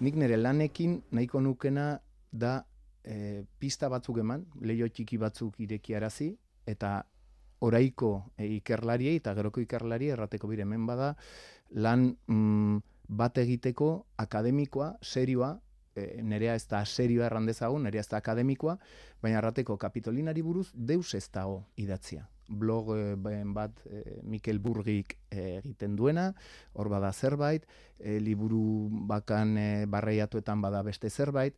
nik nire lanekin nahiko nukena da e, pista batzuk eman, leio txiki batzuk irekiarazi, eta oraiko e, ikerlariei eta geroko ikerlari errateko bire hemen bada, lan mm, bat egiteko akademikoa, serioa, e, nerea ez da serioa erran dezagun, nerea ez da akademikoa, baina errateko kapitolinari buruz deus ez dago idatzia blog e, bat e, Mikel Burgik e, egiten duena, hor bada zerbait, liburu bakan barreiatuetan bada beste zerbait,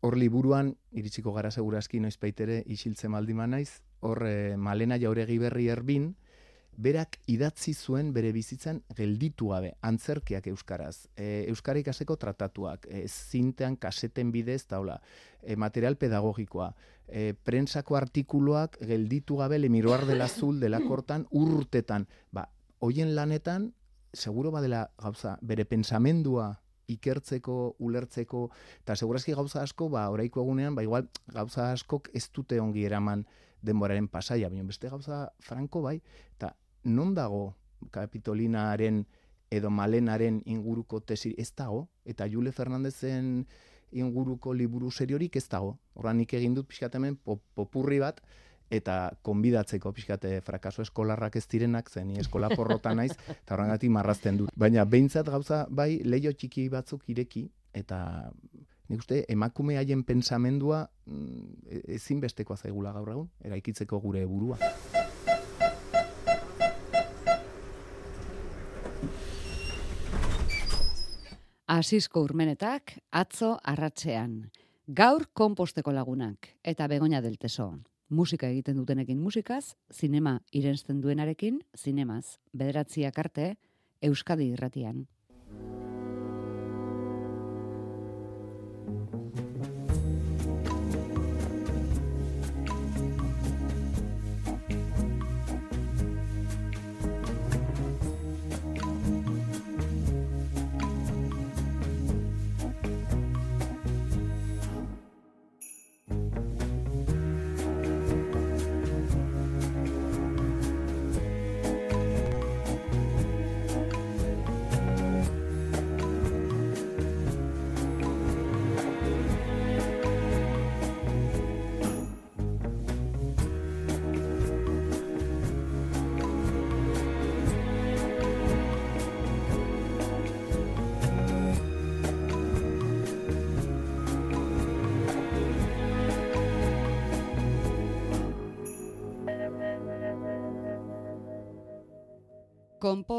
hor liburuan, iritsiko gara segurazki noiz peitere isiltzen maldiman naiz, hor malena jauregi berri erbin, berak idatzi zuen bere bizitzan gelditu gabe, antzerkiak euskaraz, e, euskara ikaseko tratatuak, e, zintean kaseten bidez, taula, e, material pedagogikoa, e, prensako artikuluak gelditu gabe lemiroar dela azul dela kortan urtetan. Ba, hoien lanetan, seguro badela gauza, bere pensamendua ikertzeko, ulertzeko, eta segurazki gauza asko, ba, oraiko egunean, ba, igual, gauza askok ez dute ongi eraman denboraren pasaia, baina beste gauza franko bai, eta non dago kapitolinaren edo malenaren inguruko tesi ez dago, eta Jule Fernandezen inguruko liburu seriorik ez dago. Horra nik egin dut pixkat hemen popurri bat, eta konbidatzeko pixkate frakaso eskolarrak ez direnak, zen eskola porrota naiz, eta horrengatik marrazten dut. Baina behintzat gauza, bai, leio txiki batzuk ireki, eta nik uste, emakume haien pensamendua mm, ezinbestekoa zaigula gaur egun, eraikitzeko gure burua. Asisko urmenetak, atzo arratzean. Gaur konposteko lagunak eta begonia del teso. Musika egiten dutenekin musikaz, zinema irensten duenarekin, zinemaz. Bederatziak arte, Euskadi irratian.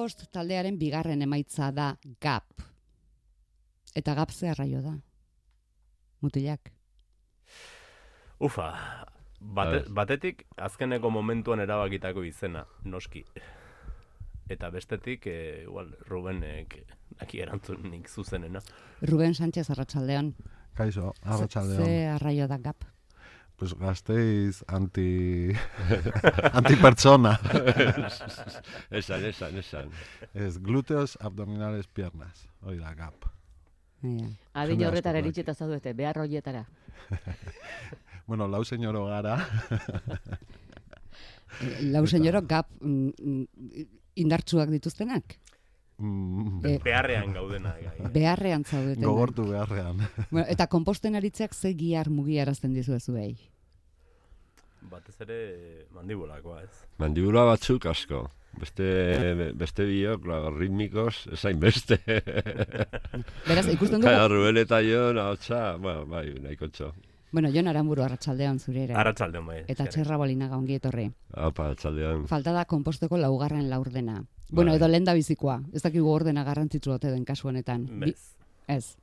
Kompost taldearen bigarren emaitza da GAP. Eta GAP ze arraio da? Mutilak. Ufa, bate, batetik azkeneko momentuan erabakitako izena, noski. Eta bestetik, e, igual, Rubenek aki erantzunik zuzenena. Ruben Sánchez arratsaldean. Kaixo, arratsaldean. Ze arraio da GAP? Pues gazteiz anti anti persona. esan, esan, esan. Es glúteos abdominales piernas. Hoi da, gap. Yeah. Adin horretara eritxeta zaudete, behar horietara. bueno, lau señoro gara. lau señoro gap mm, mm, indartsuak dituztenak? Mm. E, beharrean gaudena. Beharrean zaudeten. Gogortu beharrean. bueno, eta komposten aritzeak ze giar mugiarazten dizu ez zuei? Batez ere mandibulakoa ez. Mandibula batzuk asko. Beste, beste biok, la, ritmikos, esain beste. Beraz, ikusten dugu... Kaya, Rubel eta jo, nahotza, bueno, bai, nahiko txo. Bueno, Jon Aramburu arratsaldean zurera. Arratsaldean bai. Eta txerra bolinaga ongi etorri. Apa, arratsaldean. Falta da konposteko laugarren laurdena. Bueno, bai. edo lenda bizikoa. Ez dakigu ordena garrantzitsu ote den kasu honetan. Bez. Ez.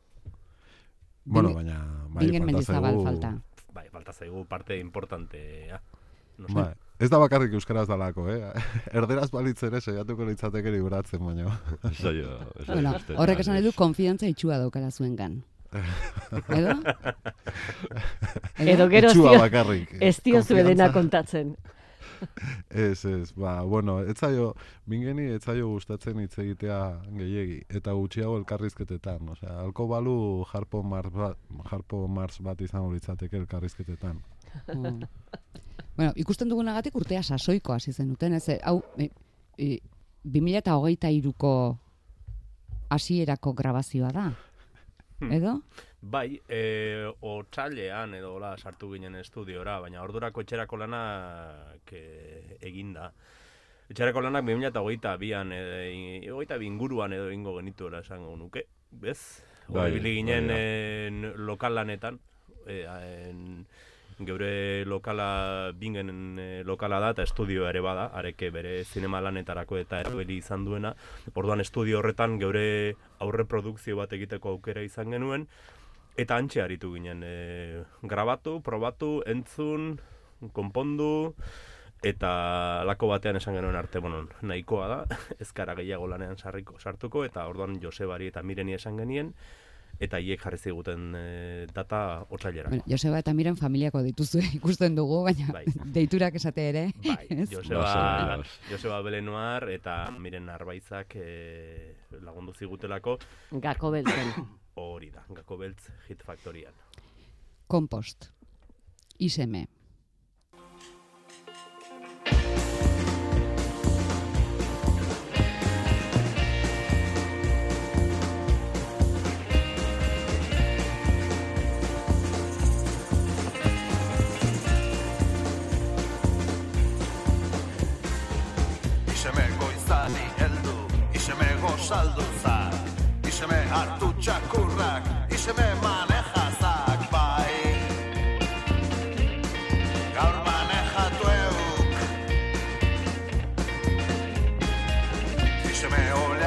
Bueno, baina bai, falta zaigu. falta. Falta zaigu parte importantea. No bai. Ez da bakarrik euskaraz dalako, eh? Erderaz balitz ere saiatuko litzateke libratzen baino. Zaio, bueno, horrek esan edu konfiantza itxua daukara zuen gan. Edo? Edo gero ez dio dena kontatzen. Ez, ez, ba, bueno, ez zaio, mingeni ez zaio gustatzen hitz egitea gehiegi, eta gutxiago elkarrizketetan, osea, alko balu jarpo mars bat, jarpo mars bat izan horitzateke elkarrizketetan. Mm. bueno, ikusten dugunagatik urtea sasoiko hasi zen duten, ez, hau, e, e, 2008 iruko hasierako grabazioa da. Hmm. edo? Bai, e, otsailean edo hola sartu ginen estudiora, baina ordurako etxerako lanak e, eginda. Etxerako lanak 2022an edo hogeita bi inguruan edo ingo genituela esango nuke, bez? Bai, Bai, ibili ginen bai, en, lokal lanetan, e, en, geure lokala bingen e, lokala da eta estudio ere bada, areke bere zinema lanetarako eta erabili izan duena. Orduan estudio horretan geure aurre produkzio bat egiteko aukera izan genuen eta antxe aritu ginen e, grabatu, probatu, entzun, konpondu eta lako batean esan genuen arte, bueno, nahikoa da, ez gara gehiago lanean sarriko, sartuko, eta orduan Josebari eta Mireni esan genien, eta hiek jarri ziguten e, data otsailera. Bueno, Joseba eta Miren familiako dituzue ikusten dugu, baina Bai. deiturak esate ere. Bai, ez? Joseba, Joseba Belenoar eta Miren Arbaizak e, lagundu zigutelako Gako beltzen. hori da, Gako Beltz Hit Factorian. Kompost. Iseme gozaldu zak Iseme hartu txakurrak, iseme manejazak bai. Gaur manejatu euk. Iseme olea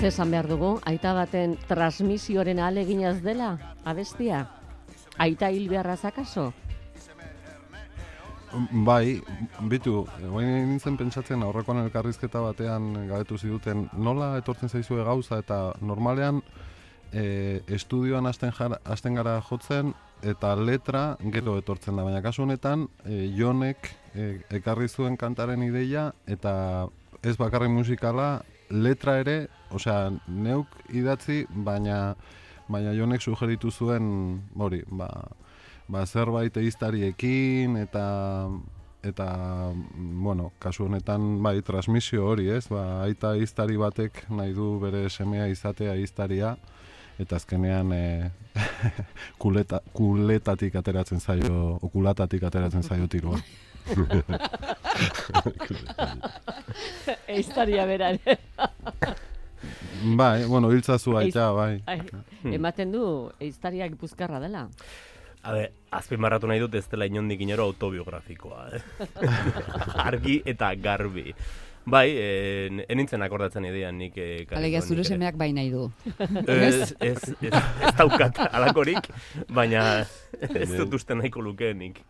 Ze esan behar dugu, aita baten transmisioaren aleginaz dela, abestia? Aita hil beharra zakaso? Bai, bitu, guain nintzen pentsatzen aurrekoan elkarrizketa batean gabetu ziduten nola etortzen zaizue gauza eta normalean e, estudioan hasten, jara, hasten gara jotzen eta letra gero etortzen da, baina kasu honetan e, Jonek e, ekarri zuen kantaren ideia eta ez bakarrik musikala letra ere, osea, neuk idatzi, baina baina Jonek sugeritu zuen, hori, ba, ba, zerbait eiztariekin eta eta bueno, kasu honetan bai transmisio hori, ez? Ba, aita eiztari batek nahi du bere semea izatea eiztaria eta azkenean e, kuleta, kuletatik ateratzen zaio, okulatatik ateratzen zaio tiroa. Eiztaria berare. bai, bueno, hiltzazu aita, bai. Ai, ematen du, eiztaria gipuzkarra dela. A ber, azpimarratu nahi dut ez dela inondik inero autobiografikoa, eh? Argi eta garbi. Bai, eh, enintzen akordatzen idean nik... Eh, Alegia zure nik semeak bai nahi du. Ez, ez, ez, ez daukat alakorik, baina ez dut uste nahiko lukeenik.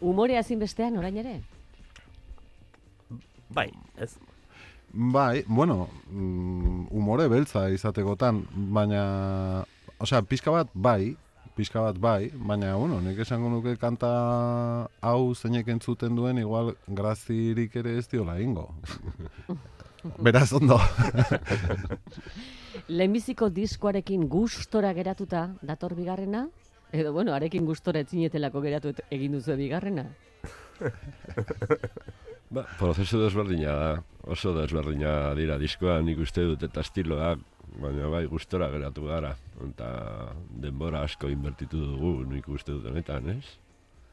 Umorea ezinbestean orain ere? Bai, ez. Bai, bueno, mm, umore beltza izatekotan, baina, osea, pixka bat bai, pixka bat bai, baina, bueno, nik esango nuke kanta hau zeinek entzuten duen, igual grazirik ere ez diola ingo. Beraz, ondo. Lehenbiziko diskoarekin gustora geratuta dator bigarrena? Edo, bueno, arekin gustora etzinetelako geratu et- egin duzu bigarrena? Ba, prozesu desberdina da, oso desberdina dira diskoa nik uste dut eta estiloak, baina bai gustora geratu gara, eta denbora asko inbertitu dugu nik uste dut honetan, ez?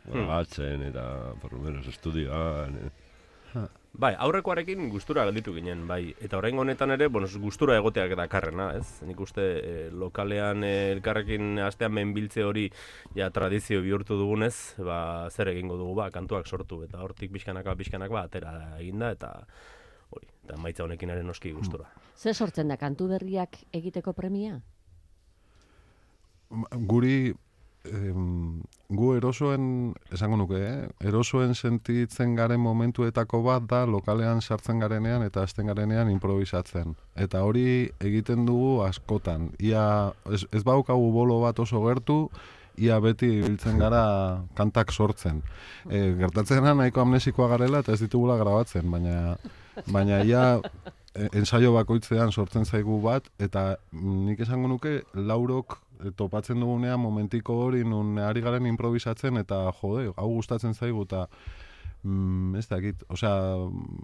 Grabatzen eta, por lo menos, estudioan, eh? Bai, aurrekoarekin gustura gelditu ginen, bai. Eta orain honetan ere, bueno, gustura egoteak dakarrena, ez? Nik uste e, lokalean e, elkarrekin astean menbiltze hori ja tradizio bihurtu dugunez, ba, zer egingo dugu, ba, kantuak sortu, eta hortik pixkanaka, pixkanaka, ba, atera eginda, eta hori, eta maitza honekin ere noski gustura. Ze sortzen da kantu berriak egiteko premia? Guri em, gu erosoen, esango nuke, eh? erosoen sentitzen garen momentuetako bat da lokalean sartzen garenean eta hasten garenean improvisatzen. Eta hori egiten dugu askotan. Ia, ez, ez baukagu bolo bat oso gertu, ia beti biltzen gara kantak sortzen. E, gertatzen nahiko amnesikoa garela eta ez ditugula grabatzen, baina, baina ia e, ensaio bakoitzean sortzen zaigu bat, eta mm, nik esango nuke laurok topatzen dugunean momentiko hori nun ari garen improvisatzen eta jode, hau gustatzen zaigu eta mm, ez dakit, osea,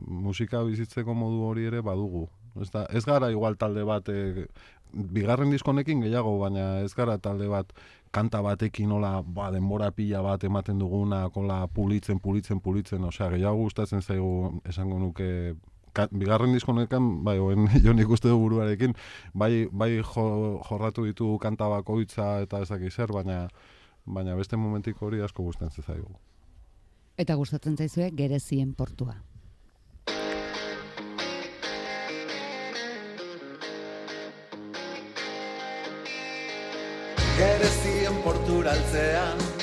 musika bizitzeko modu hori ere badugu. Ez, da, ez gara igual talde bat, e, bigarren diskonekin gehiago, baina ez gara talde bat kanta batekin nola ba, denbora pila bat ematen duguna, kola pulitzen, pulitzen, pulitzen, osea, gehiago gustatzen zaigu esango nuke ka, bigarren diskonekan, bai, oen jo nik uste du buruarekin, bai, bai jo, jorratu ditu kanta bakoitza eta ez dakiz zer, baina baina beste momentiko hori asko gustatzen zaigu. Eta gustatzen zaizue gerezien portua. Gerezien porturaltzean Dena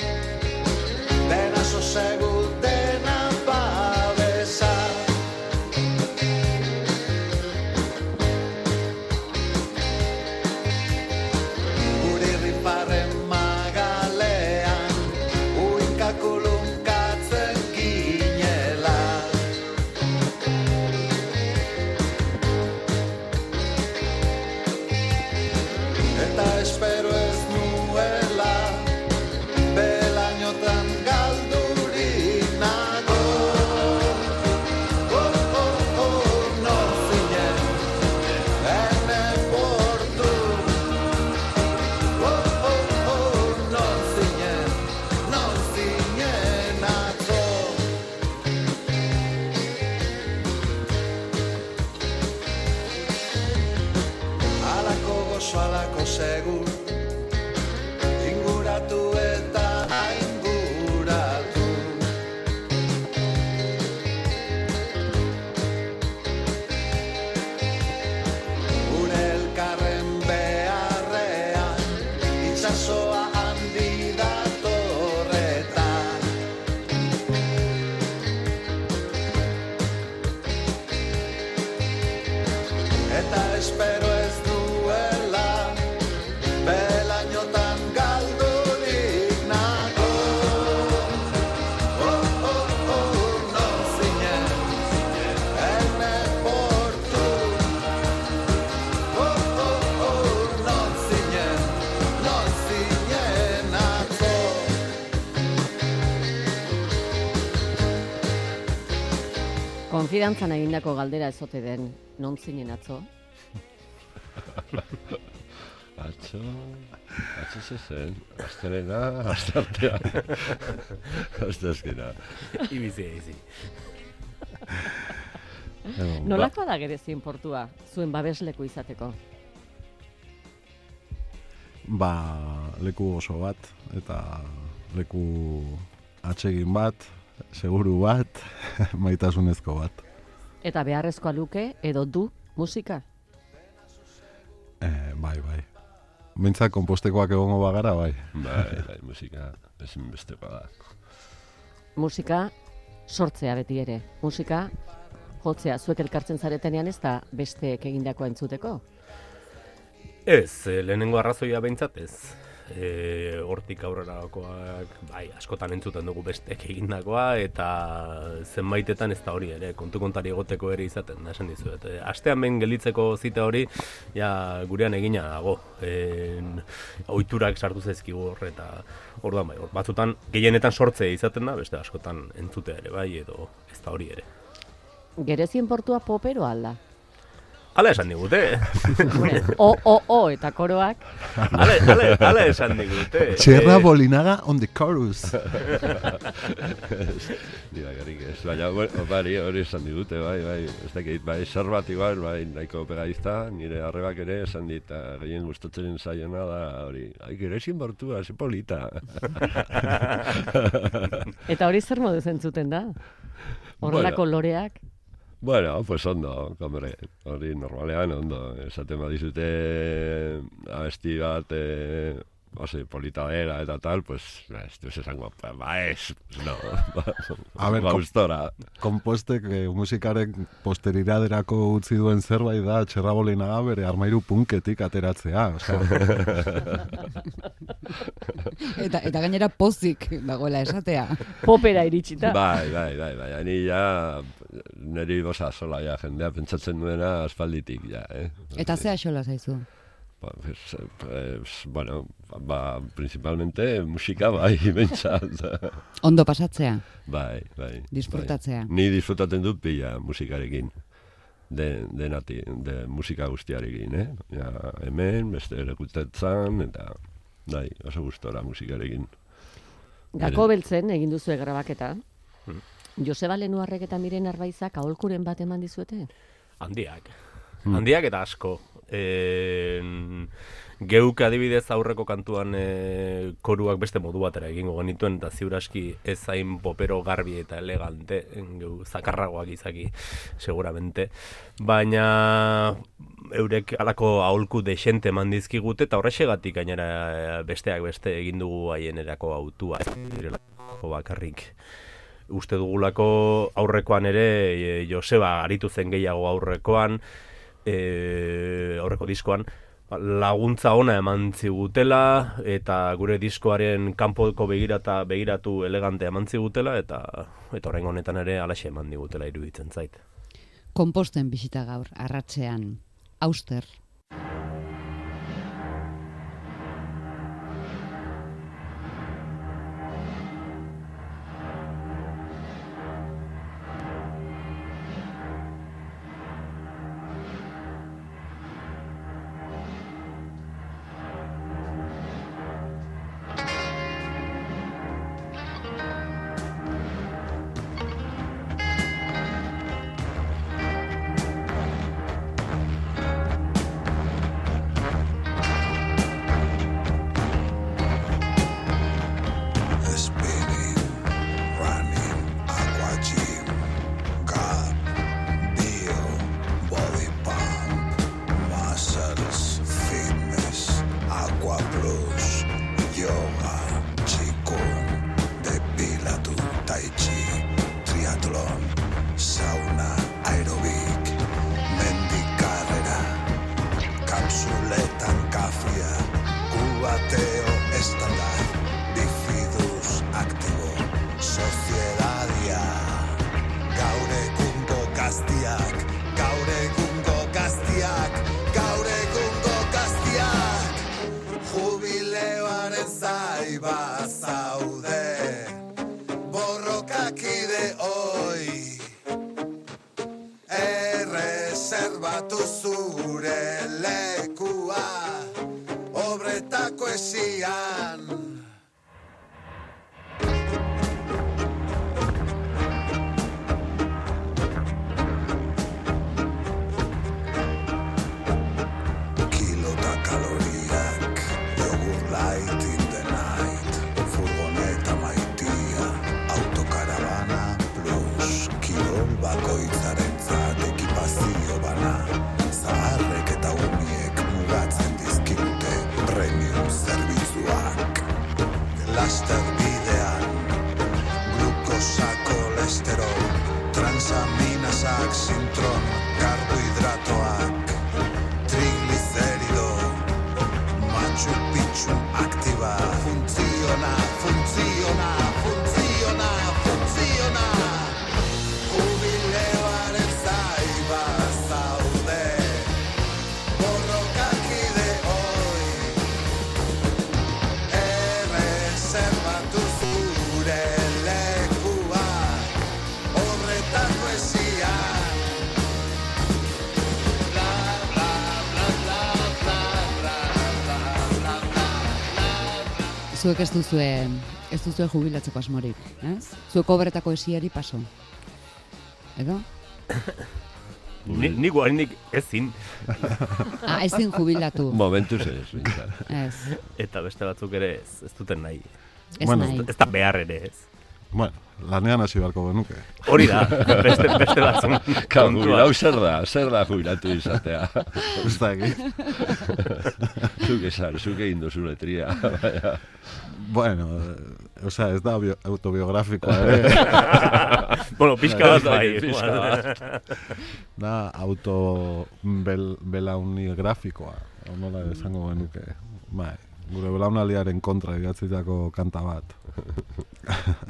Konfidantzan egindako galdera ezote den, non zinen atzo? Atzo, atzo ze zen, astelena, astartea, astazkena. Ibizi, ibizi. Nolakoa da gerezien portua, zuen babesleku izateko? Ba, leku oso bat, eta leku atsegin bat, seguru bat, maitasunezko bat. Eta beharrezkoa luke edo du musika? Eh, bai, bai. Bintzak kompostekoak egongo bagara, bai. Bai, bai, musika ezinbestekoa da. Musika sortzea beti ere. Musika jotzea zuek elkartzen zaretenean ez da besteek egindakoa entzuteko. Ez, eh, lehenengo arrazoia behintzat ez. E, hortik aurrerakoak, bai, askotan entzuten dugu bestek egindakoa, eta zenbaitetan ez da hori ere, kontu kontari egoteko ere izaten, da esan dizuet. E, astean behin gelditzeko zita hori, ja, gurean egina dago. E, oiturak sartu zaizkigu hor, eta orduan bai, hor, batzutan gehienetan sortze izaten da, beste askotan entzutea ere bai, edo ez da hori ere. Gerezien portua popero alda. Hala esan digute. O, o, o, eta koroak. Hala, hala, hala esan digute. Txerra Eh, bolinaga on the chorus. Dira, garrik ez. Baina, bueno, bari, hori esan digute, bai, bai. Ez dakit, bai, zer bat igual, bai, nahiko pegadizta, nire arrebak ere esan dit, eta gehien gustatzen zaiona da, hori, ai, gero ezin bortua, ze polita. Eta hori zer modu zentzuten da? Horrelako loreak? Bueno, pues ondo, hombre, hori normalean ondo. Esaten badizute abesti bat, eh, oso polita dela eta tal, pues, ba, ez duz esango, ba, ba ez, no, ba, A ber, ba, kom- gustora. Kompostek eh, musikaren posteriraderako utzi duen zerbait da txerra bolinaga bere armairu punketik ateratzea. Eta, eta gainera pozik dagoela esatea. Popera iritsita. Bai, bai, bai, bai, ni ja, niri bosa sola, ja, jendea pentsatzen duena aspalditik, ja, eh. Eta zea xola zaizu. Ba, pues, eh, pues, bueno, ba, principalmente musika, bai, bentsat. Ondo pasatzea, bai, bai. disfrutatzea. Bai. Ni disfrutaten dut pila musikarekin. De, denati, de musika guztiarekin, eh? Ja, hemen, beste erekutetzan, eta bai, oso gustora musikarekin. Gako beltzen egin duzu grabaketa. Hmm. Joseba Lenuarrek eta Miren Arbaizak aholkuren bat eman dizuete? Handiak. Handiak eta asko. E, geuk adibidez aurreko kantuan e, koruak beste modu batera egingo genituen eta ziuraski ez zain popero garbi eta elegante geu zakarragoak izaki seguramente. Baina eurek alako aholku desente eman dizkigute eta horrexegatik gainera e, besteak beste egin dugu haien erako autua. Direlako bakarrik. Uste dugulako aurrekoan ere e, Joseba aritu zen gehiago aurrekoan e, aurreko diskoan laguntza ona eman zigutela eta gure diskoaren kanpoko begirata begiratu elegante eman zigutela eta eta orain honetan ere alaxe eman digutela iruditzen zait. Komposten bisita gaur, arratzean. Auster. Zuek ez duzue, ez duzue jubilatzeko asmorik, ez? Zuek obretako esiari paso. Edo? Ni, ni guarinik ezin, Ah, ezin jubilatu. Momentuz ez. Ez, eta beste batzuk ere ez, ez duten nahi. ez Bueno, nahi. Ez da behar ere ez. Bueno, lanean hasi beharko genuke. Hori da, beste, beste batzun Ka, jubilau zer da, zer da jubilatu izatea. Egin. zuk esan, zuk egin duzu letria. baina. Bueno, eh, osea, ez da bio, autobiografikoa ere. bueno, pixka bat bai. Pixka bat. da auto bel, belauni grafikoa. Hau Nola esango genuke. Bai, gure belaunaldiaren kontra idatzitako kanta bat.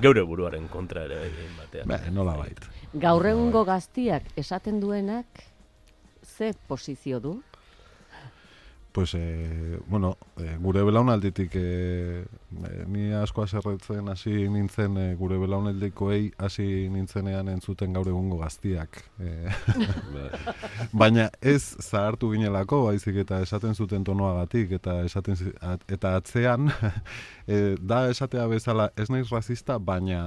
Geure buruaren kontra ere bai, batean. Bai, nola bait. Gaur egungo gaztiak esaten duenak ze posizio du? Pues, eh, bueno, eh, gure belaunalditik eh, eh, ni asko aserretzen hasi nintzen eh, gure belaunaldikoei hasi nintzenean entzuten gaur egungo gaztiak. Bai. baina ez zahartu ginelako, baizik eta esaten zuten tonoagatik, eta esaten at- eta atzean eh, da esatea bezala ez naiz rasista, baina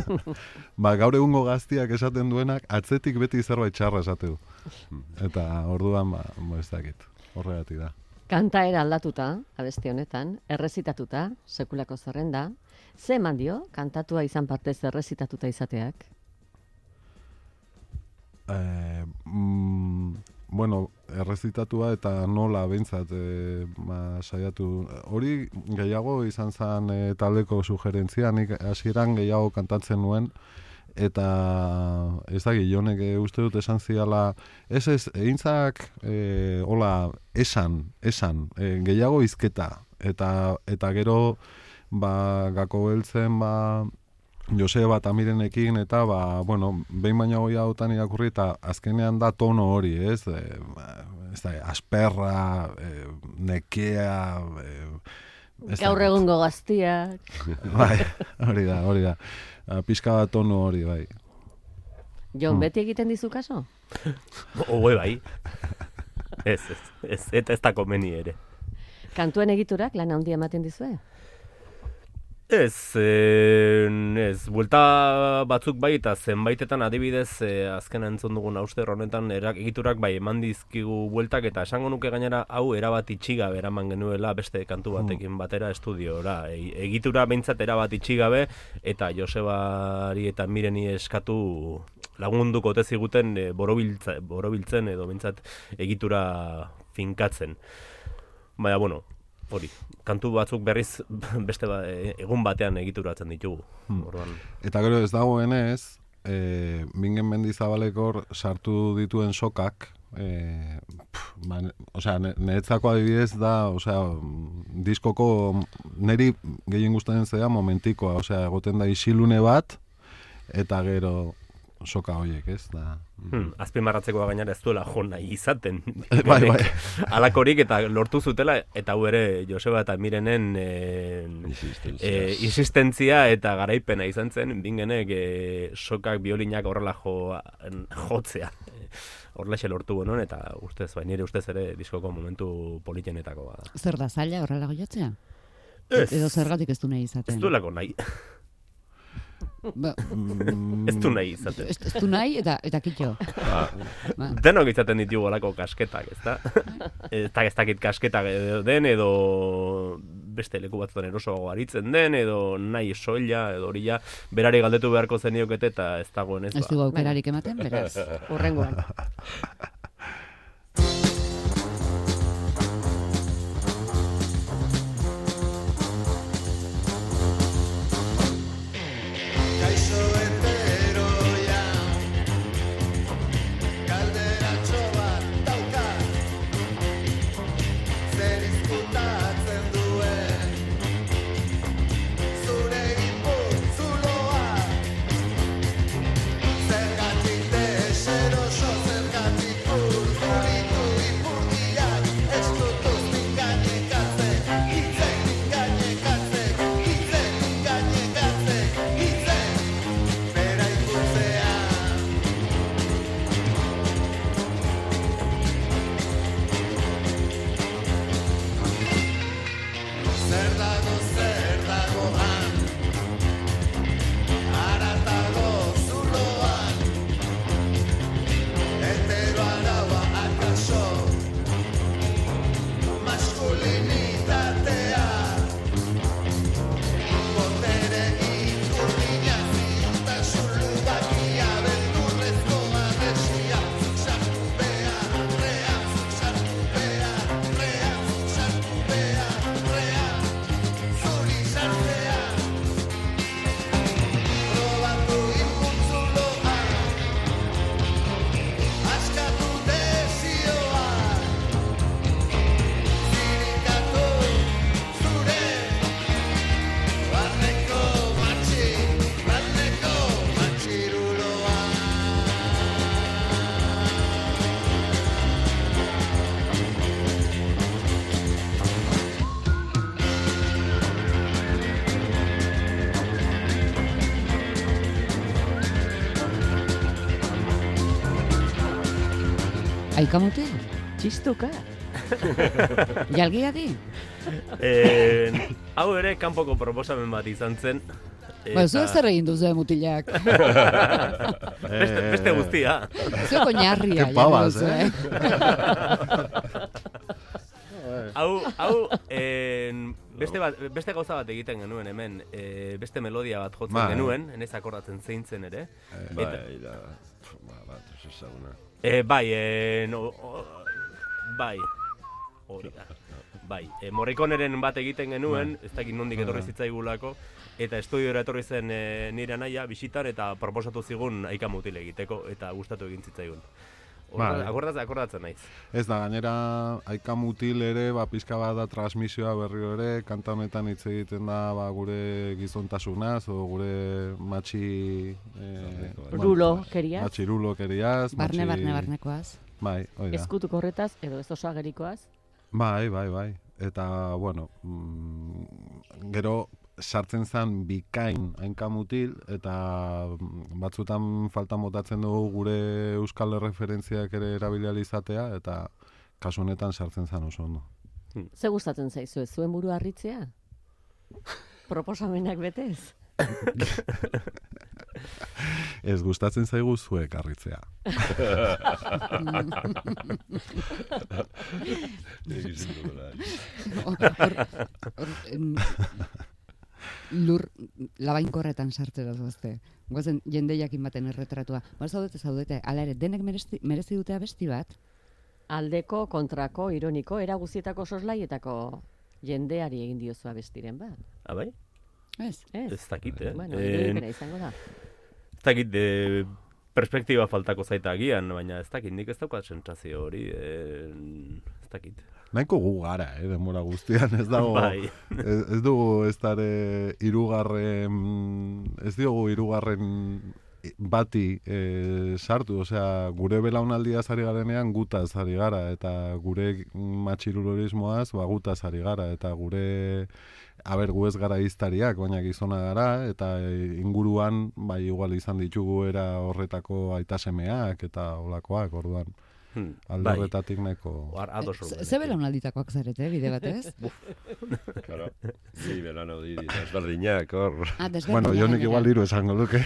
ba, gaur egungo gaztiak esaten duenak atzetik beti zerbait txarra esate du. Eta orduan, ba, ba, ez dakit, horregatik da. Kantaera aldatuta, abesti honetan, errezitatuta, sekulako zerrenda, ze eman dio, kantatua izan partez errezitatuta izateak? Eh, mm, bueno, errezitatua eta nola behintzat eh, ba, saiatu. Hori gehiago izan zen eh, taldeko sugerentzia, nik hasieran gehiago kantatzen nuen, eta ez da jonek eh, uste dut esan ziala, ez ez, egintzak, eh, hola, esan, esan, eh, gehiago izketa, eta, eta gero, ba, gako beltzen, ba, Joseba Tamirenekin eta ba, bueno, behin baina hoi hautan irakurri eta azkenean da tono hori, ez? E, ba, ez da, asperra, e, nekea, e, Gaur egungo gaztiak, Bai, hori da, hori da. A, pixka bat tono hori, bai. Jon, Hmm. beti egiten dizu kaso? Oe bai. Ez, ez, ez, eta ez da komeni ere. Kantuen egiturak lan handia ematen dizue? Ez, eh, ez, buelta batzuk bai eta zenbaitetan adibidez eh, azken entzun dugun auster honetan erak egiturak bai eman dizkigu bueltak eta esango nuke gainera hau erabat itxigabe eraman genuela beste kantu batekin batera estudiora. E, egitura behintzat erabat itxigabe eta Josebari eta Mireni eskatu lagunduko ote ziguten e, borobiltzen edo behintzat egitura finkatzen. Baina, bueno, hori, kantu batzuk berriz beste ba, e- egun batean egituratzen ditugu. Hmm. Orduan, Eta gero ez dagoenez, e, Bingen Mendizabalekor sartu dituen sokak, e, ba, osea, niretzako adibidez da, osea, diskoko neri gehien gustatzen zea momentikoa, osea, egoten da isilune bat, eta gero soka horiek, ez? Da, hmm, azpimarratzekoa gainera ez duela jo nahi izaten. Bai, bai. Alakorik eta lortu zutela, eta hau ere Joseba eta Mirenen e, e, insistentzia eta garaipena izan zen, bingenek e, sokak biolinak horrela jo, jotzea. Horrela lortu genuen, eta ustez, bai, nire ustez ere diskoko momentu politenetako bada. Zer da zaila horrela goiatzea? Ez, Edo zergatik ez du nahi izaten? ez duelako nahi, Ba, mm, ez du nahi izaten. ez, ez du nahi eta, eta kitxo. Ba, Ba. denok izaten ditugu olako kasketak, ezta? ez da ez dakit kasketak den, edo beste leku batzutan erosoago aritzen den, edo nahi soila, edo hori ja, berari galdetu beharko zeniokete eta ez dagoen ez Ez ba. du aukerarik ematen, beraz. Urrengoan. Aikamuti? Txistuka. Jalgia di? Eh, hau ere kanpoko proposamen bat izan zen. Ba, zu zer egin duzu mutilak. beste, beste guztia. Zu koñarria. Qué pavas, jarri eh? hau, hau, en, beste, bat, beste gauza bat egiten genuen hemen, e, beste melodia bat jotzen Bai. genuen, enez akordatzen zein zen ere. Bai, da, ba, bat, ez ezaguna. E, bai, e, no, o, bai, hori da. Bai, e, morrikoneren bat egiten genuen, ez dakit nondik etorri zitzaigulako, eta estudioera etorri zen e, nire anaia bisitan eta proposatu zigun aika mutil egiteko, eta gustatu egin zitzaigun. Bai. Akordatzen, akordatzen naiz. Ez da, gainera, aika mutil ere, ba, pizka bat da transmisioa berriro ere, kanta honetan hitz egiten da, ba, gure gizontasunaz, o gure matxi... Eh, Rulo, keriaz. Matxi rulo keriaz. Barne, matxi- barne, barnekoaz. Bai, hori da. Ezkutuko horretaz, edo ez osagerikoaz. Bai, bai, bai. Eta, bueno, mm, gero sartzen zen bikain hainka mutil, eta mm, batzutan falta motatzen dugu gure euskal referentziak ere erabiliali izatea, eta kasu honetan sartzen zen oso ondo. Ze gustatzen zaizu, ez zuen buru harritzea? Proposamenak betez? Ez gustatzen zaigu zuek harritzea. lur labainkorretan sartzera zoazte. Goazen jende jakin baten erretratua. Ba, zaudete, zaudete, ala ere, denek merezi, merezi dute abesti bat? Aldeko, kontrako, ironiko, era guztietako soslaietako jendeari egin diozu abestiren bat. Abai? Ez? Ez? Ez dakit, eh? Bueno, En- irudipena izango da. ez dakit, e, perspektiba faltako zaita agian, baina ez dakit, nik ez daukat sentsazio hori, e, ez dakit. Nahiko gu gara, eh, denbora guztian, ez dago... Bai. ez, ez dugu ez dare irugarren, ez diogu irugarren bati e, sartu, osea, gure belaunaldia ari garenean gutaz ari gara, eta gure matxirulorismoaz ba, gutaz ari gara, eta gure Aber, gu ez gara iztariak, baina gizona gara, eta inguruan, bai, igual izan ditugu era horretako aitasemeak eta olakoak, orduan. Hmm, Alde bai. nahiko... Ar, ados Ze- belaunalditakoak zarete, bide batez? Claro. Ni belano di, desberdinak, hor. Ah. Bueno, jonik gainera. igual hiru esango luke.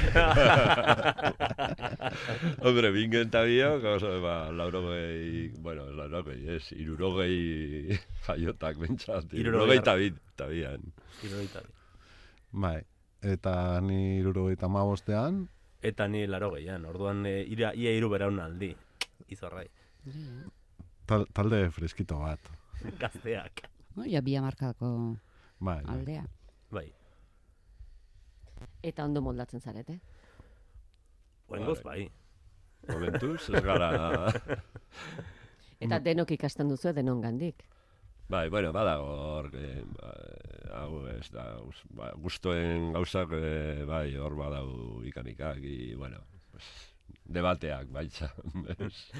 Hombre, bingen eta biok, oso, ba, laurogei, bueno, laurogei, ez, irurogei jaiotak bentsat, irurogei eta bi, eta bian. Hirurogeita bi. Bai, eta ni irurogeita mabostean, Eta ni laro gehian, orduan e, ira, ia iru beraun aldi. Izorrai. tal, talde freskito bat. Gazteak. No, ja, bi amarkadako Bai, bai. aldea. Bai. Eta ondo moldatzen zarete. Oengoz bai. Momentuz, ez gara... Eta denok ikasten duzu denon gandik. Bai, bueno, badago hor, eh, ba, hau ez da, us- ba, gustoen gauzak, eh, bai, hor badau ikanikak, i, bueno, pues, debateak, baitza.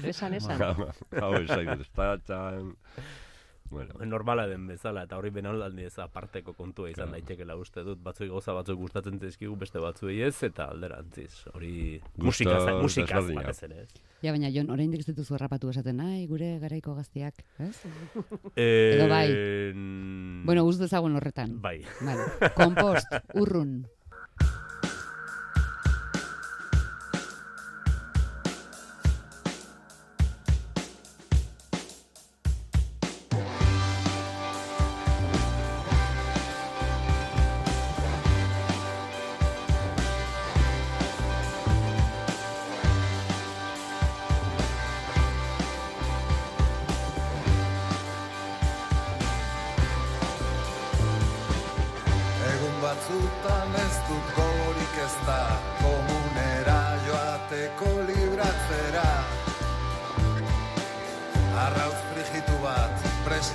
Esan, esan. hau ez zait, ez da, txan, bueno, Normala den bezala, eta hori benaldi ez aparteko kontua izan Claro. daitekela uste dut. Batzuei gauza batzuk gustatzen zaizkigu beste batzuei ez, eta alderantziz. Hori musikaz, musikaz desberdinak. batez ere ez. Ja, baina Jon, oraindik ez dituzu harrapatu esaten, nahi, gure garaiko gaztiak, ez? Eh, Edo bai. mm, Bueno, uz dezagun horretan. Bai. Vale. Kompost, urrun.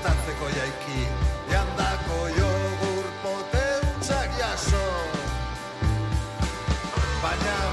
Prestatzeko jaiki. Jandako jogur pote hutsak jaso. Baina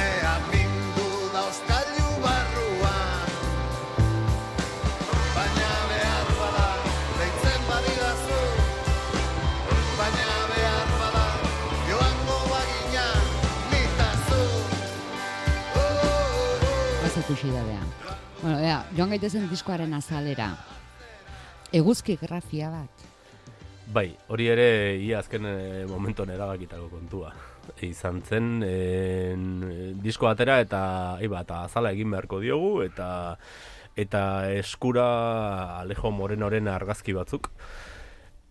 Jendea mindu dauzkailu barruan Baina behar bada deitzen badidazu Baina behar bada joango bagina nitazu oh, oh, oh. Bazekusi da bea. Bueno, ea, joan gaitezen diskoaren azalera. Eguzki grafia bat. Bai, hori ere ia azken eh, e, momenton erabakitako kontua. Izan zen, en, disko atera eta, iba, eta azala egin beharko diogu, eta eta eskura Alejo Morenoren argazki batzuk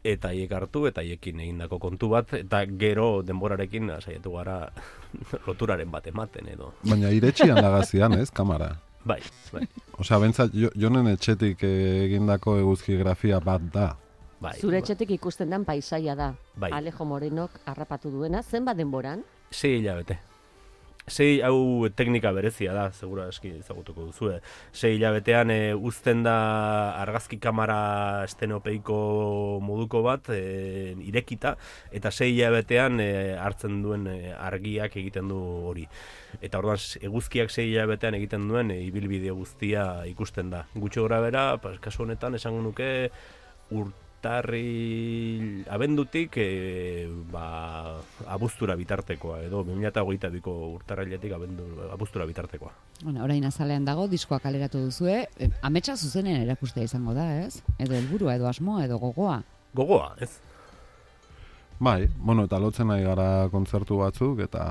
eta hiek hartu eta hiekin egindako kontu bat eta gero denborarekin saiatu gara loturaren bat ematen edo. Baina iretxian lagazian, ez, kamara? Bai, bai. Osea, bentsat, jo, jonen etxetik egindako eguzki grafia bat da. Bai Zure etxetik ikusten den paisaia da. Bai. Alejo Morenok harrapatu duena, zenbat denboran? Sei hilabete. Sei hau teknika berezia da, segura eski ezagutuko duzue. Sei hilabetean e, uzten da argazki kamera estenopeiko moduko bat e, irekita, eta sei hilabetean e, hartzen duen argiak egiten du hori. Eta orduan eguzkiak sei hilabetean egiten duen e, ibilbide guztia ikusten da. Gutxo gora bera, pas, kasu honetan esango nuke urtarri abendutik e, ba, abuztura bitartekoa edo 2022ko urtarrailetik abendu abuztura bitartekoa. Bueno, orain azalean dago, diskoa kaleratu duzue, e, ametsa zuzenen erakustea izango da, ez? Edo helburua, edo asmoa, edo gogoa. Gogoa, ez? Bai, bueno, eta lotzen nahi gara kontzertu batzuk, eta,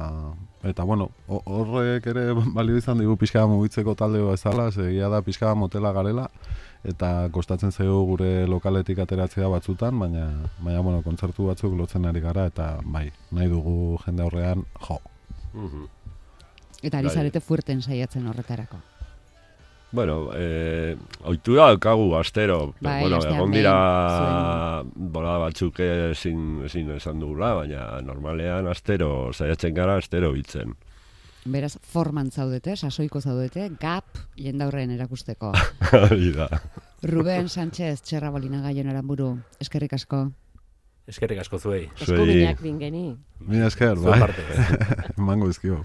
eta bueno, ho- horrek ere balio izan digu pixka mugitzeko talde bezala, segia da pixka motela garela, eta kostatzen zaigu gure lokaletik ateratzea batzutan, baina, baina bueno, kontzertu batzuk lotzen ari gara, eta bai, nahi dugu jende aurrean, jo. Mhm. Eta ari Bai. zarete fuerten saiatzen horretarako. Bueno, eh, oitura daukagu astero. Bai, bueno, egon dira bola batzuk ezin, ezin esan dugula, baina normalean astero, saiatzen gara astero biltzen. Beraz, forman zaudete, sasoiko zaudete, gap jendaurren erakusteko. Hori da. Ruben Sánchez, txerra bolina gaien aramburu, eskerrik asko. Eskerrik asko zuei. Eskubinak bingeni. Mila esker, bai, parte. emango izkio.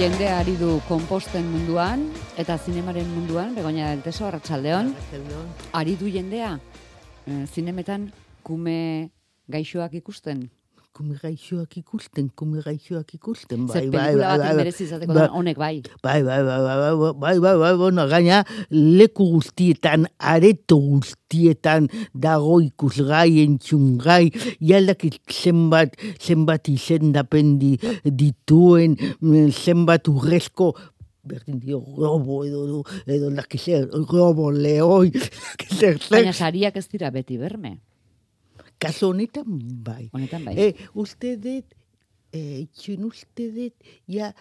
Jendea ari du komposten munduan eta zinemaren munduan, Begoña del Teso, Arratsaldeon. Ari du jendea eh, zinemetan kume gaixoak ikusten kumeraixoak ikusten, kumeraixoak ikusten. Bai, bai, bai, bai, bai, honek bai. Bai, bai, bai, bai, bai, bai, bai, bai, gaina leku guztietan, areto guztietan dago ikusgai, entzungai, jaldak zenbat, zenbat izendapen di, dituen, zenbat urrezko berdin dio, robo edo edo, edo lakizea, robo lehoi. Baina sariak ez dira beti berme kaso honetan bai. Honetan bai. E, uste dut, e, itxun uste dut, ja,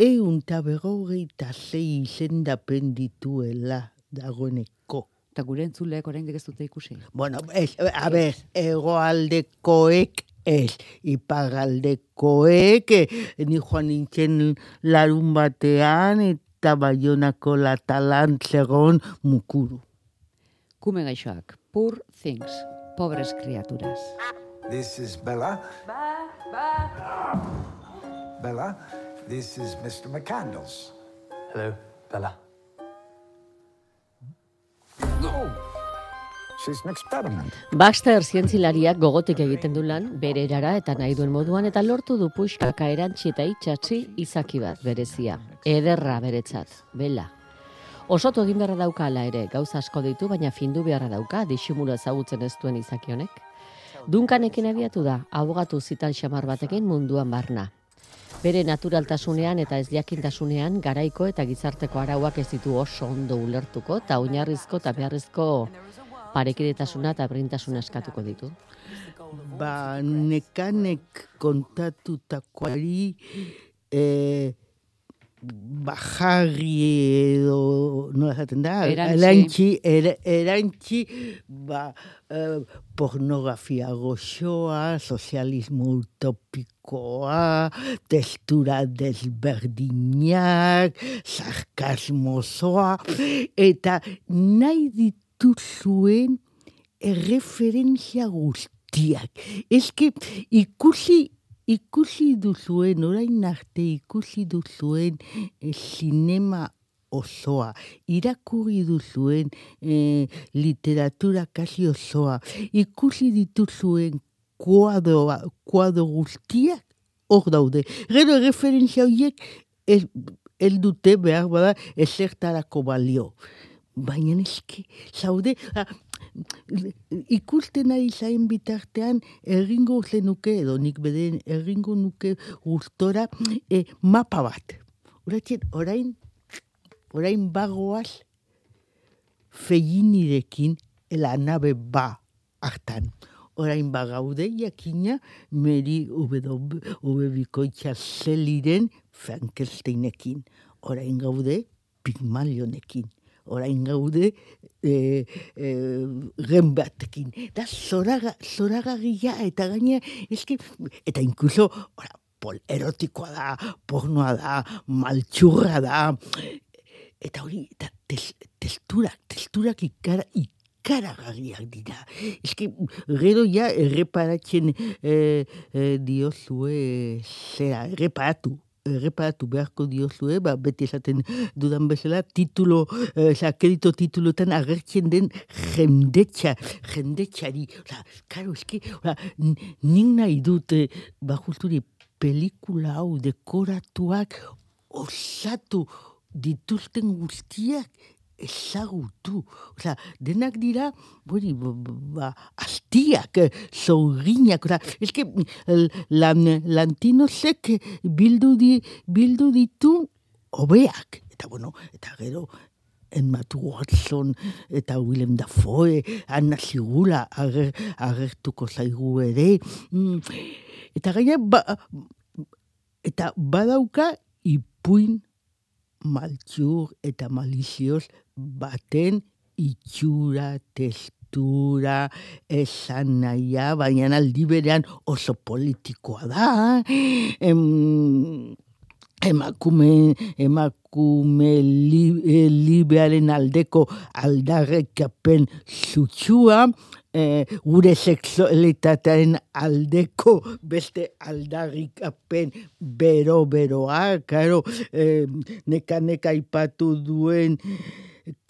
eun eta berrogeita zei izendapen dituela dagoeneko. Eta gure entzuleek oraindik ez dute ikusi. Bueno, ez, a ber, egoaldekoek ez, ipagaldekoek, eh, ni joan nintzen larun batean, eta baionako latalan zegoen mukuru. Kume gaixoak. Poor things. Pobres criaturas. This is Bella. Bella, this is Mr. McCandles. Hello, Bella. No, she's an experiment. Baxter zientzilariak gogotik egiten du lan, bere erara eta nahi duen moduan, eta lortu du puxkaka erantzi eta itxatzi izaki bat berezia. Ederra beretzat, bela. Osotu egin beharra dauka ala ere, gauza asko ditu, baina findu beharra dauka, disimula ezagutzen ez duen izaki honek. Dunkanekin abiatu da, abogatu zital xamar batekin munduan barna. Bere naturaltasunean eta ez jakintasunean garaiko eta gizarteko arauak ez ditu oso ondo ulertuko eta oinarrizko eta beharrizko parekidetasuna eta brintasuna eskatuko ditu. ba, nekanek kontatutakoari e, bajarri edo, nola esaten da? Erantzi. Erantzi, er, erantzi, ba, e, pornografia goxoa, sozialismo utopikoa, testura desberdinak, sarkasmozoa, eta nahi dituzuen erreferentzia guztiak. Eske ikusi ikusi duzuen, orain arte ikusi duzuen eh, sinema osoa, irakurri duzuen eh, literatura kasi osoa, ikusi dituzuen kuadroa, kuadro guztiak hor daude. Gero referentzia horiek ez, dute behar bada ezertarako balio. Baina eski, zaude, ah, ikusten ari zain bitartean erringo zenuke, edo nik beden erringo nuke gustora e, mapa bat. Horatzen, orain, orain bagoaz feiinirekin la nabe ba hartan. Orain bagaude jakina Meri ubebikoitza zeliren Frankensteinekin. Orain gaude Pigmalionekin. Orain gaude e, e, Rembrandtekin. Da zoraga, zoragarria eta gaina, eski, eta inkluso, ora, pol erotikoa da, pornoa da, maltxurra da, eta hori, eta tes, testurak, testurak ikara, ikaragarriak dira. Eski, gero ja erreparatzen e, e, diozue zera, erreparatu, erreparatu beharko diozue, ba, beti esaten dudan bezala, titulo, eh, kredito titulotan agertzen den jendetxa, jendetxari. Oza, karo, eski, oza, n- nik nahi dut, eh, bajulturi, pelikula hau dekoratuak osatu dituzten guztiak ezagutu. Osa, denak dira, bori, ba, astiak, eh, zorginak, osa, eske, el- lan, lantinosek bildu, di, bildu ditu hobeak. Eta, bueno, eta gero, Emma Watson eta Willem Dafoe, Anna Sigula ager, agertuko zaigu ere. Mm, Eta gaina, ba, eta badauka ipuin maltxur eta malizioz baten itxura, testura, esan nahia, baina aldi berean oso politikoa da. Em, emakume, emakume li, eh, libearen aldeko aldarrekapen zutxua, e, gure sexualitatearen aldeko beste aldarrikapen bero-beroa, karo, e, neka-neka ipatu duen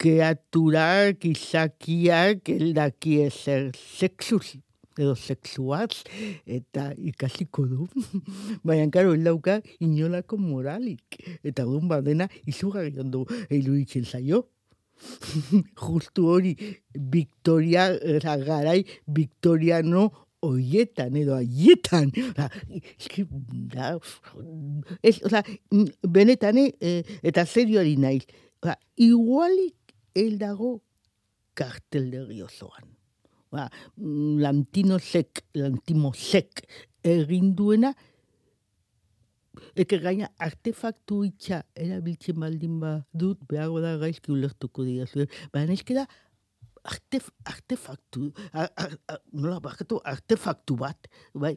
kreaturak, izakiak, eldaki ezer sexuz edo sexuaz, eta ikasiko du. Baina, karo, el dauka inolako moralik. Eta duen badena, izugarri ondo iruditzen zaio. Justu hori, Victoria, garai, Victoriano oietan edo aietan. Oza, eski, da, ez, oza, benetan, eh, eta serioari naiz. Oza, igualik el dago kartelderri osoan. Ba, lantinosek, lantimosek egin duena, Eke gaina artefaktu itxa erabiltzen baldin badut, behago da gaizki ulertuko dira zuen. Baina eske da, artef, artefaktu, ar, ar, ar, nola bakatu, artefaktu bat, bai,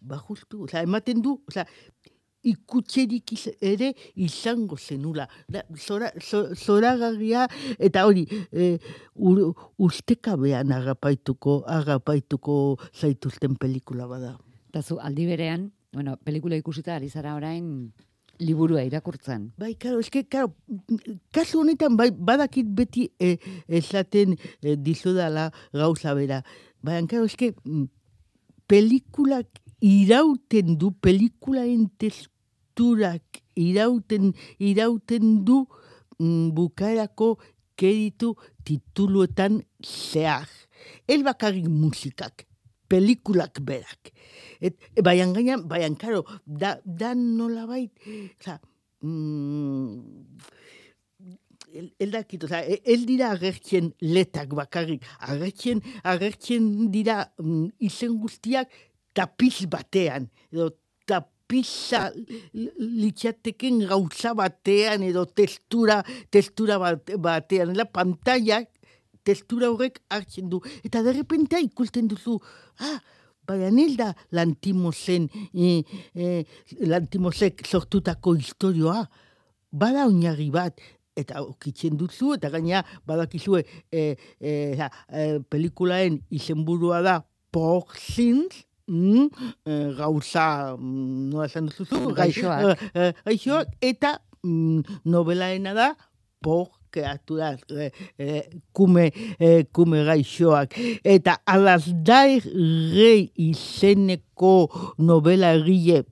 ba justu, oza, ematen du, oza, ikutxerik ere izango zenula. Da, zora, zo- zoragarria, eta hori, e, ur, ustekabean agapaituko, agapaituko zaituzten pelikula bada. Eta zu, aldi berean, bueno, pelikula ikusita ari zara orain liburua irakurtzen. Bai, karo, eske, karo, kasu honetan, bai, badakit beti e, esaten e, dizudala gauza bera. Baina, karo, eske, mm, pelikulak irauten du, pelikularen testurak irauten, irauten du mm, bukaerako keditu tituluetan zehar. Ez bakarrik musikak, pelikulak berak. Et, e, baian gainan, baian, karo, da, da nola bait, oza, mm, el, el dakit, oza, e- ez dira agertzen letak bakarrik, agertzen, agertzen dira mm, izen guztiak tapiz batean, edo tapiza litxateken gauza batean, edo testura, testura bat, batean, la pantalla testura horrek hartzen du. Eta derrepentea ikusten duzu, ah, baina ez da lantimozen, e, e, lantimozek sortutako historioa, bada oinarri bat, eta okitzen duzu, eta gaina badakizue e, e, e, pelikulaen izenburua da Porcins, e, gauza, mm, nola esan duzu, Gaixoak. gaixoak, eta mm, novelaena da por kreaturas, e, e, kume, e, kume gaixoak. Eta alazdair rei izeneko novela egile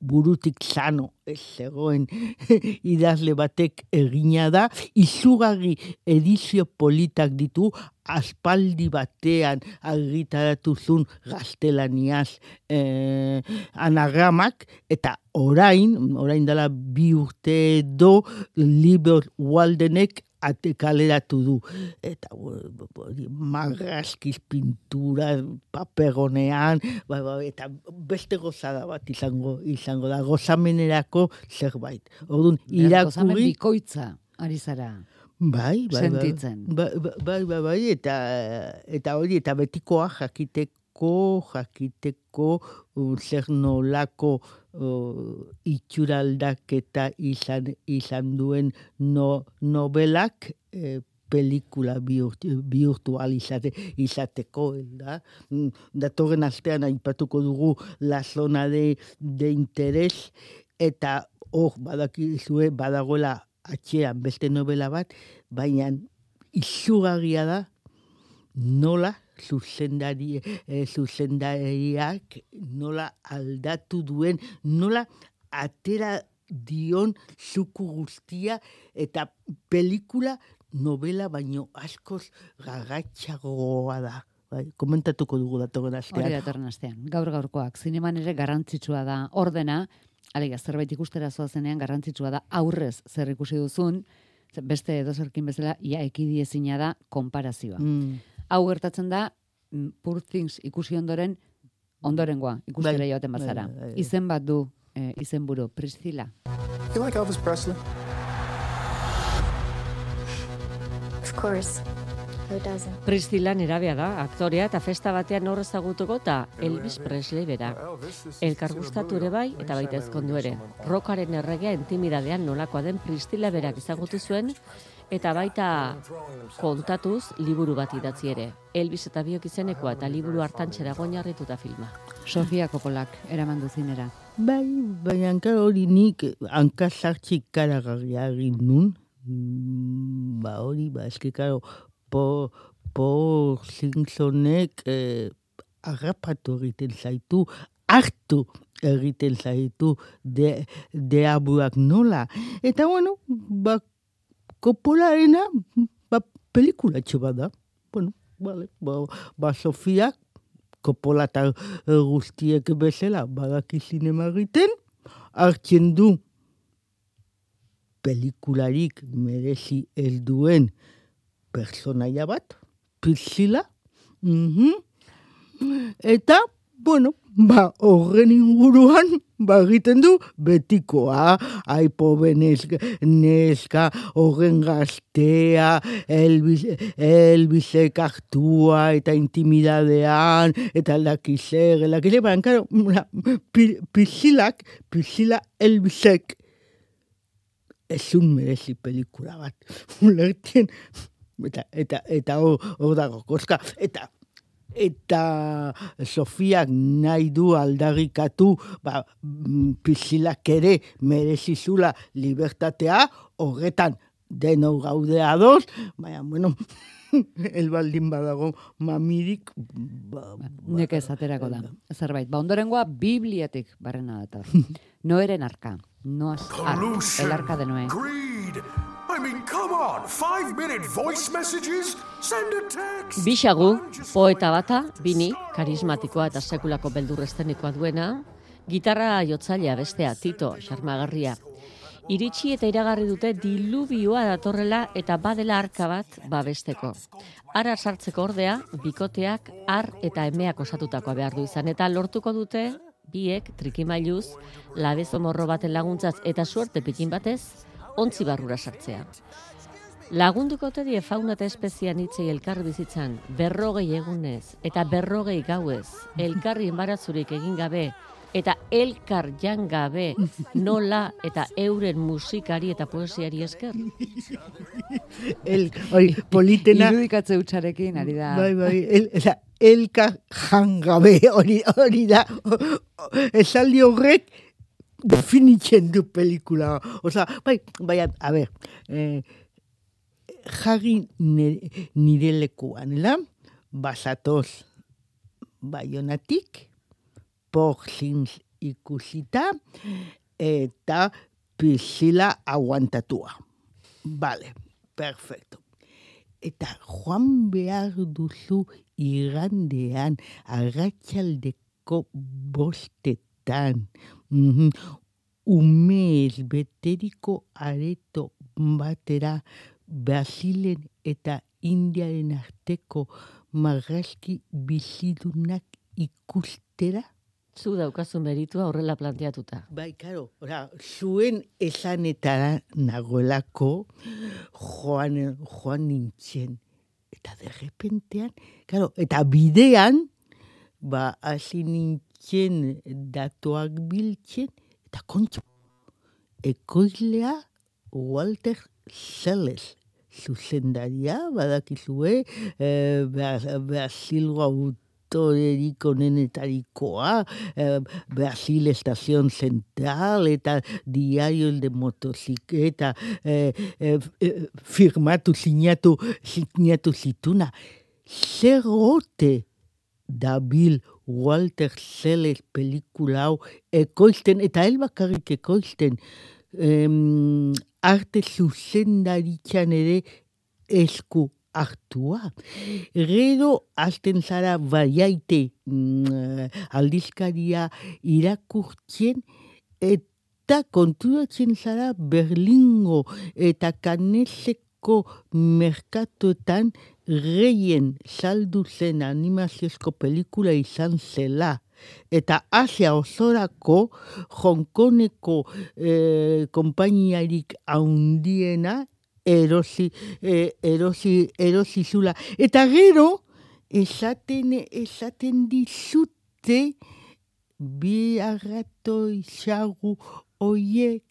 burutik sano ez zegoen idazle batek egina da, izugarri edizio politak ditu, aspaldi batean argitaratu zuen gaztelaniaz eh, anagramak, eta orain, orain dela bi urte do, Liber Waldenek ate kaleratu du. Eta marrazkiz pintura, paperonean, bai, bai, eta beste gozada bat izango izango da, gozamenerako zerbait. Orduan, gozamen irakurri, bikoitza ari zara. bai, bai, bai, sentitzen. Bai, bai, bai, bai, eta, eta hori, eta betikoa jakiteko, jakiteko, uh, zer nolako uh, itxuraldaketa izan, izan duen no, novelak, eh, pelikula bihurtu, bihurtu izate, izateko, da? Mm, Datorren astean aipatuko dugu la zona de, de interes, eta hor badakizue badagoela atxean beste novela bat, baina izugarria da nola zuzendari, e, zuzendariak nola aldatu duen, nola atera dion zuku guztia eta pelikula novela baino askoz gagatxagoa da. Bai, komentatuko dugu datorren Hori astean. datorren astean. Gaur gaurkoak zineman ere garrantzitsua da ordena, alegia zerbait ikustera zoazenean garrantzitsua da aurrez zer ikusi duzun, beste edozerkin bezala ia ekidiezina da konparazioa. Mm. Hau gertatzen da mm, Poor Things ikusi ondoren ondorengoa ikustera Bai, joaten bai, bazara. bai, bai. Izen bat du eh, izenburu Priscilla. You like Elvis Presley? Of course. Who doesn't? Priscilla nerabea da, aktorea eta festa batean hor ezagutuko eta Elvis Presley bera. Elkar gustatu ere bai eta baita ezkondu ere. Rokaren erregea intimidadean nolakoa den Priscilla berak ezagutu zuen eta baita kontatuz liburu bat idatzi ere. Elvis eta biok izenekoa eta liburu hartan txera goinarrituta filma. Sofia Kopolak eraman du zinera. Bai, baina hankar hori nik hanka sartxik karagarria egin nun. Mm, Ba hori, ba, eski karo, po, po Simpsonek eh, harrapatu egiten zaitu, hartu egiten zaitu de, deabuak nola. Eta bueno, ba, kopolarena, ba, pelikulatxo bat da. Bueno, vale, ba, ba Sofiak Coppola eta eh, guztiek bezala badaki zinema egiten, hartzen du pelikularik merezi ez duen personaia bat, Priscilla, mhm. eta, bueno, ba, horren inguruan, ba, egiten du, betikoa, aipobe neska, neska horren gaztea, Elvis, Elvisek aktua, eta intimidadean, eta lakizer, lakizer, baina, karo, la, pi- Priscillak, Priscilla Elvisek, ez un merezi pelikula bat. Ulertzen, eta, eta, eta hor dago, koska, eta, eta Sofiak nahi du aldarrikatu, ba, mm, Priscilak ere merezizula libertatea, horretan deno gaude ados, baina, bueno, elbaldin badago mamirik, ba, Nekez aterako da. Zerbait. Ba, ondorengoa Bibliatik barrena dator. Noeren arka. Noaz ark. El arka de Noé. I mean, come on. Five minute voice messages? Send a text. Bixagu, poeta bata, bini, karismatikoa eta sekulako beldurreztenikoa duena, gitarra jotzailea bestea, Tito, xarmagarria. Iritsi eta iragarri dute dilubioa datorrela eta badela arka bat babesteko. Ara sartzeko ordea, bikoteak, ar eta emeak osatutakoa behar du izan, eta lortuko dute biek trikimailuz, labezo morro baten laguntzaz eta suerte pikin batez, ontzi barrura sartzea. Lagunduko ote die fauna eta espezian hitzei elkar bizitzan, berrogei egunez eta berrogei gauez, elkarri enbaratzurik egin gabe, eta elkar jan gabe nola eta euren musikari eta poesiari esker. el, oi, politena, Irudikatze utxarekin, ari da. Bai, bai, el, eza, elka jangabe hori, hori da. Esaldi horrek definitzen du pelikula. Osa, bai, bai, a, ber, eh, jarri nire, lekuan, la? Basatoz baionatik, porlins ikusita, eta pisila aguantatua. Vale, perfecto. Eta joan behar duzu igandean, arratsaldeko bostetan, mhm, umez beteriko areto batera Brasilen eta Indiaren arteko marrazki bizidunak ikustera? Zu daukazu meritua horrela planteatuta. Bai, karo, ora, zuen esanetara nagoelako joan, joan nintzen. Eta derrepentean, karo, eta bidean, ba, hasi nintzen datuak biltzen, eta kontxo, ekoizlea Walter Seles, zuzendaria, badakizue, eh, Bra- Brasilgo autorerik onenetarikoa, eh, Brasil Estación Central eta Diario El de Motocicleta eh, eh, firmatu, sinatu, sinatu zituna. Zer ote dabil Walter Seles pelikula hau ekoizten, eta el bakarrik ekoizten, em, arte zuzendaritzan ere esku hartua. Gero hasten zara baiaite mm, aldizkaria irakurtzen eta konturatzen zara Berlingo eta Kaneseko merkatuetan gehien saldu zen animaziozko pelikula izan zela. Eta Asia osorako Hongkoneko eh, konpainiarik haundiena erosi, eh, erosi, erosi zula. Eta gero, esaten, esaten dizute bi arratoi xagu oiek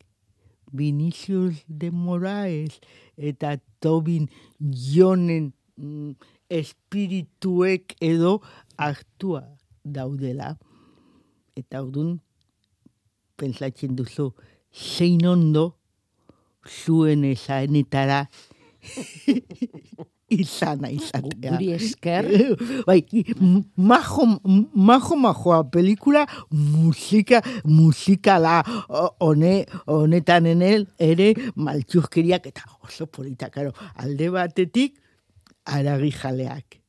Vinicius de Moraes eta Tobin Jonen mm, espirituek edo hartua daudela. Eta ordun pentsatzen duzu, zein ondo zuen esanetara izana izatea. Guri esker. Bai, majo, majo, majoa pelikula musika, musikala o- hone, honetan enel ere maltxurkeriak eta oso polita, karo, alde batetik aragi jaleak.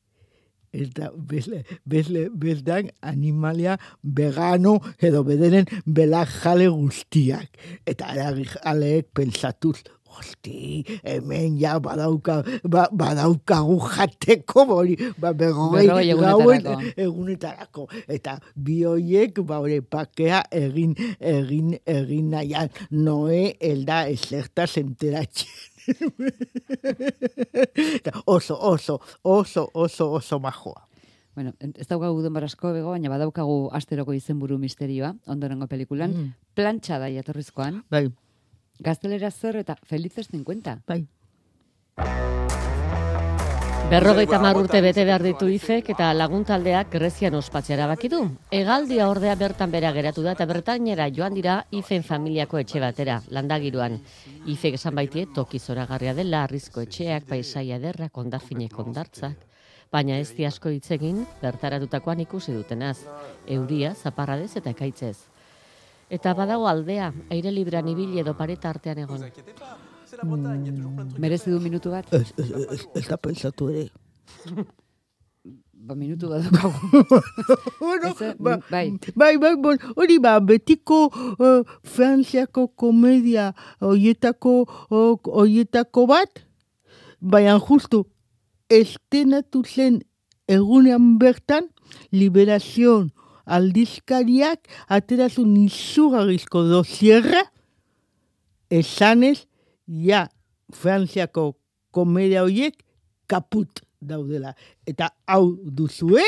Eta bezle, bezle, bezdan animalia vegano edo bederen belak jale guztiak. Eta aragi jaleek pentsatuz, Hosti, hemen ja badauka, ba, badaukagu jateko hori, ba, berrogei egunetarako. egunetarako. Eta bi horiek, ba, hori pakea egin, egin, egin nahian, noe elda ezertaz enteratzen. Oso, oso, oso, oso, oso majoa. Bueno, ez daukagu denbora asko bego, baina badaukagu asteroko izenburu misterioa, ondorengo pelikulan. Mm. Plantxa da jatorrizkoan. Bai. Gaztelera zer eta felices 50. Bai. Berrogeita mar urte bete behar ditu ifek eta laguntaldeak Grezian ospatzea erabaki du. Hegaldia ordea bertan bera geratu da eta bertainera joan dira ifen familiako etxe batera, landagiruan. Ifek esan baitie toki zoragarria dela, arrizko etxeak, paisaia ederrak, ondafinek ondartzak. Baina ez di asko hitz egin bertaratutakoan ikusi dutenaz. Euria, zaparradez eta ekaitzez. Eta badago aldea, aire librean ibili edo pareta artean egon. Merezi du minutu bat? Ez, ez, ez, ez da pentsatu ere. Ba, minutu bat daukagu. bueno, Ez, eh, ba, bai. bai, bai, bon, hori ba, betiko uh, Frantziako komedia oietako, oietako bat, baina justu, estenatu zen egunean bertan, liberazion aldizkariak aterazun izugarrizko dosierra, esanez, ja, Frantziako komedia horiek kaput daudela. Eta hau duzue,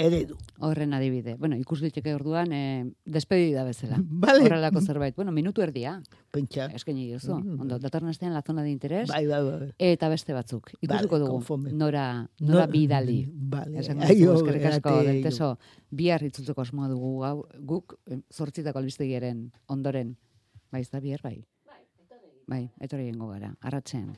eredu. Horren adibide. Bueno, ikus liteke orduan, eh, despedida bezala. Vale. Horrelako zerbait. Bueno, minutu erdia. Pentsa. Eskaini diozu. Mm. Ondo, datorren astean la zona de interes. Bai, bai, bai. Eta beste batzuk. Ikusiko Vale, dugu. konforme. Nora, nora No- bidali. Vale. Esango Aio, dizugu, eskerrik asko, del teso. Bihar itzultzeko asmoa dugu gau, guk, eh, zortzitako albistegiaren ondoren. Bai, ez da bihar, bai. Bai, etorri egingo gara, arratzean.